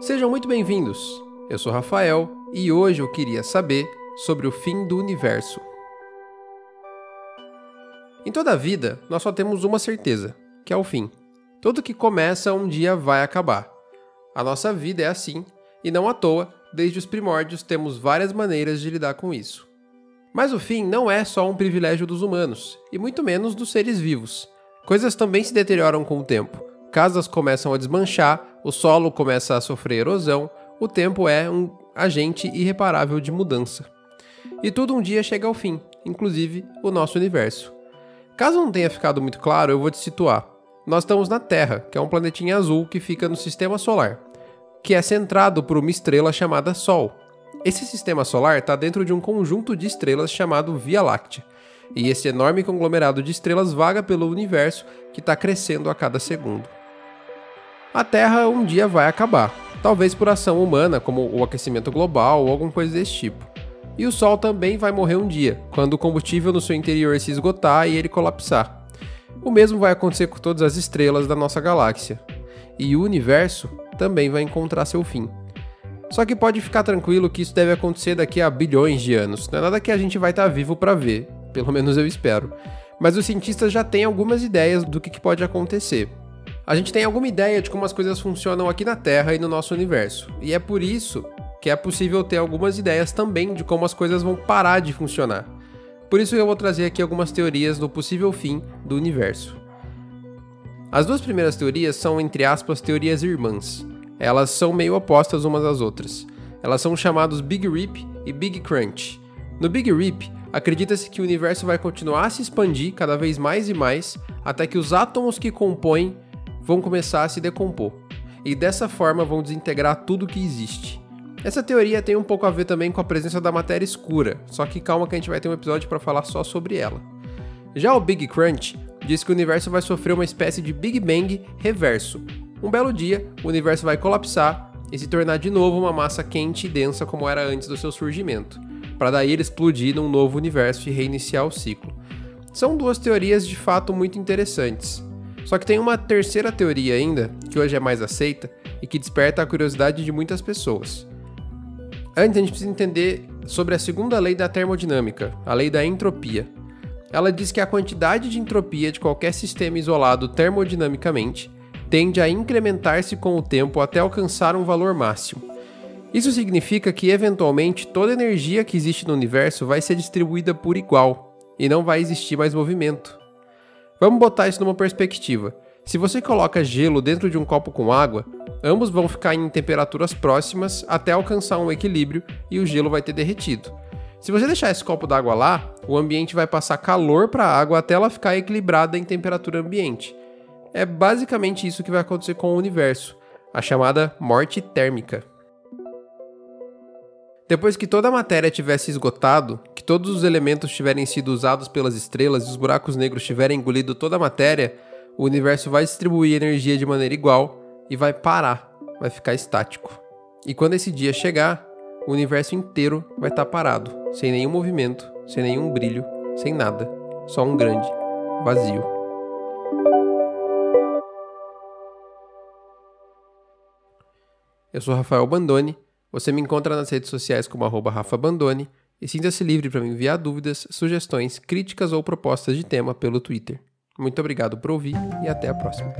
Sejam muito bem-vindos. Eu sou Rafael e hoje eu queria saber sobre o fim do universo. Em toda a vida, nós só temos uma certeza, que é o fim. Tudo que começa um dia vai acabar. A nossa vida é assim, e não à toa, desde os primórdios temos várias maneiras de lidar com isso. Mas o fim não é só um privilégio dos humanos, e muito menos dos seres vivos. Coisas também se deterioram com o tempo. Casas começam a desmanchar, o solo começa a sofrer erosão, o tempo é um agente irreparável de mudança. E tudo um dia chega ao fim, inclusive o nosso universo. Caso não tenha ficado muito claro, eu vou te situar. Nós estamos na Terra, que é um planetinha azul que fica no sistema solar, que é centrado por uma estrela chamada Sol. Esse sistema solar está dentro de um conjunto de estrelas chamado Via Láctea, e esse enorme conglomerado de estrelas vaga pelo universo que está crescendo a cada segundo. A Terra um dia vai acabar, talvez por ação humana, como o aquecimento global ou alguma coisa desse tipo. E o Sol também vai morrer um dia, quando o combustível no seu interior se esgotar e ele colapsar. O mesmo vai acontecer com todas as estrelas da nossa galáxia. E o universo também vai encontrar seu fim. Só que pode ficar tranquilo que isso deve acontecer daqui a bilhões de anos. Não é nada que a gente vai estar tá vivo para ver, pelo menos eu espero. Mas os cientistas já têm algumas ideias do que, que pode acontecer. A gente tem alguma ideia de como as coisas funcionam aqui na Terra e no nosso universo. E é por isso que é possível ter algumas ideias também de como as coisas vão parar de funcionar. Por isso eu vou trazer aqui algumas teorias do possível fim do universo. As duas primeiras teorias são, entre aspas, teorias irmãs. Elas são meio opostas umas às outras. Elas são chamadas Big Rip e Big Crunch. No Big Rip, acredita-se que o universo vai continuar a se expandir cada vez mais e mais até que os átomos que compõem vão começar a se decompor. E dessa forma vão desintegrar tudo que existe. Essa teoria tem um pouco a ver também com a presença da matéria escura, só que calma que a gente vai ter um episódio para falar só sobre ela. Já o Big Crunch diz que o universo vai sofrer uma espécie de Big Bang reverso, um belo dia, o universo vai colapsar e se tornar de novo uma massa quente e densa como era antes do seu surgimento, para daí ele explodir num novo universo e reiniciar o ciclo. São duas teorias de fato muito interessantes. Só que tem uma terceira teoria ainda, que hoje é mais aceita e que desperta a curiosidade de muitas pessoas. Antes, a gente precisa entender sobre a segunda lei da termodinâmica, a lei da entropia. Ela diz que a quantidade de entropia de qualquer sistema isolado termodinamicamente tende a incrementar-se com o tempo até alcançar um valor máximo. Isso significa que, eventualmente, toda energia que existe no universo vai ser distribuída por igual e não vai existir mais movimento. Vamos botar isso numa perspectiva. Se você coloca gelo dentro de um copo com água, ambos vão ficar em temperaturas próximas até alcançar um equilíbrio e o gelo vai ter derretido. Se você deixar esse copo d'água lá, o ambiente vai passar calor para a água até ela ficar equilibrada em temperatura ambiente. É basicamente isso que vai acontecer com o universo, a chamada morte térmica. Depois que toda a matéria tivesse esgotado, todos os elementos tiverem sido usados pelas estrelas e os buracos negros tiverem engolido toda a matéria, o universo vai distribuir energia de maneira igual e vai parar, vai ficar estático. E quando esse dia chegar, o universo inteiro vai estar parado, sem nenhum movimento, sem nenhum brilho, sem nada, só um grande vazio. Eu sou Rafael Bandone. Você me encontra nas redes sociais como arroba Rafa Bandone e sinta-se livre para me enviar dúvidas, sugestões, críticas ou propostas de tema pelo Twitter. Muito obrigado por ouvir e até a próxima.